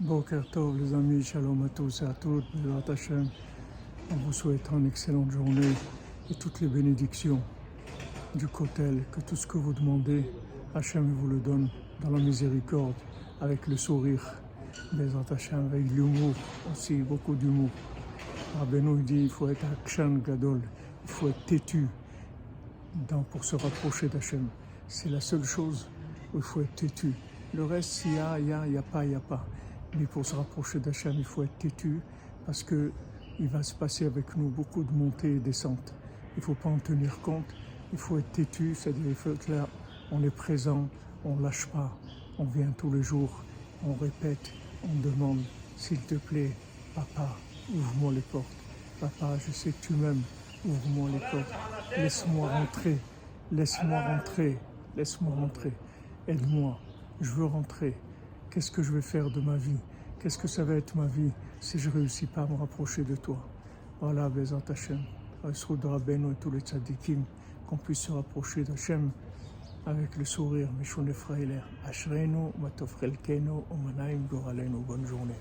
Boker Tov, les amis, shalom à tous et à toutes, Hashem. On vous souhaite une excellente journée et toutes les bénédictions du Kotel, que tout ce que vous demandez, Hachem vous le donne dans la miséricorde, avec le sourire. Bezrat Hashem, avec l'humour aussi, beaucoup d'humour. Rabbeinu dit il faut être Akshan Gadol, il faut être têtu pour se rapprocher d'Hachem. C'est la seule chose où il faut être têtu. Le reste, s'il y a, il y a, il n'y a pas, il n'y a pas. Mais pour se rapprocher d'Hachem, il faut être têtu parce que il va se passer avec nous beaucoup de montées et descentes. Il ne faut pas en tenir compte. Il faut être têtu, c'est-à-dire il on est présent, on ne lâche pas, on vient tous les jours, on répète, on demande, s'il te plaît, papa, ouvre-moi les portes. Papa, je sais que tu m'aimes, ouvre-moi les portes. Laisse-moi rentrer, laisse-moi rentrer, laisse-moi rentrer. Aide-moi, je veux rentrer. Qu'est-ce que je vais faire de ma vie? Qu'est-ce que ça va être ma vie si je ne réussis pas à me rapprocher de toi? Voilà, Resroud de Rabbeinu et tous les tzadikim, qu'on puisse se rapprocher d'Hachem avec le sourire, Meshone Frailer. Ashreinu, Matofrelkenu, Omanaim Goralenu. Bonne journée.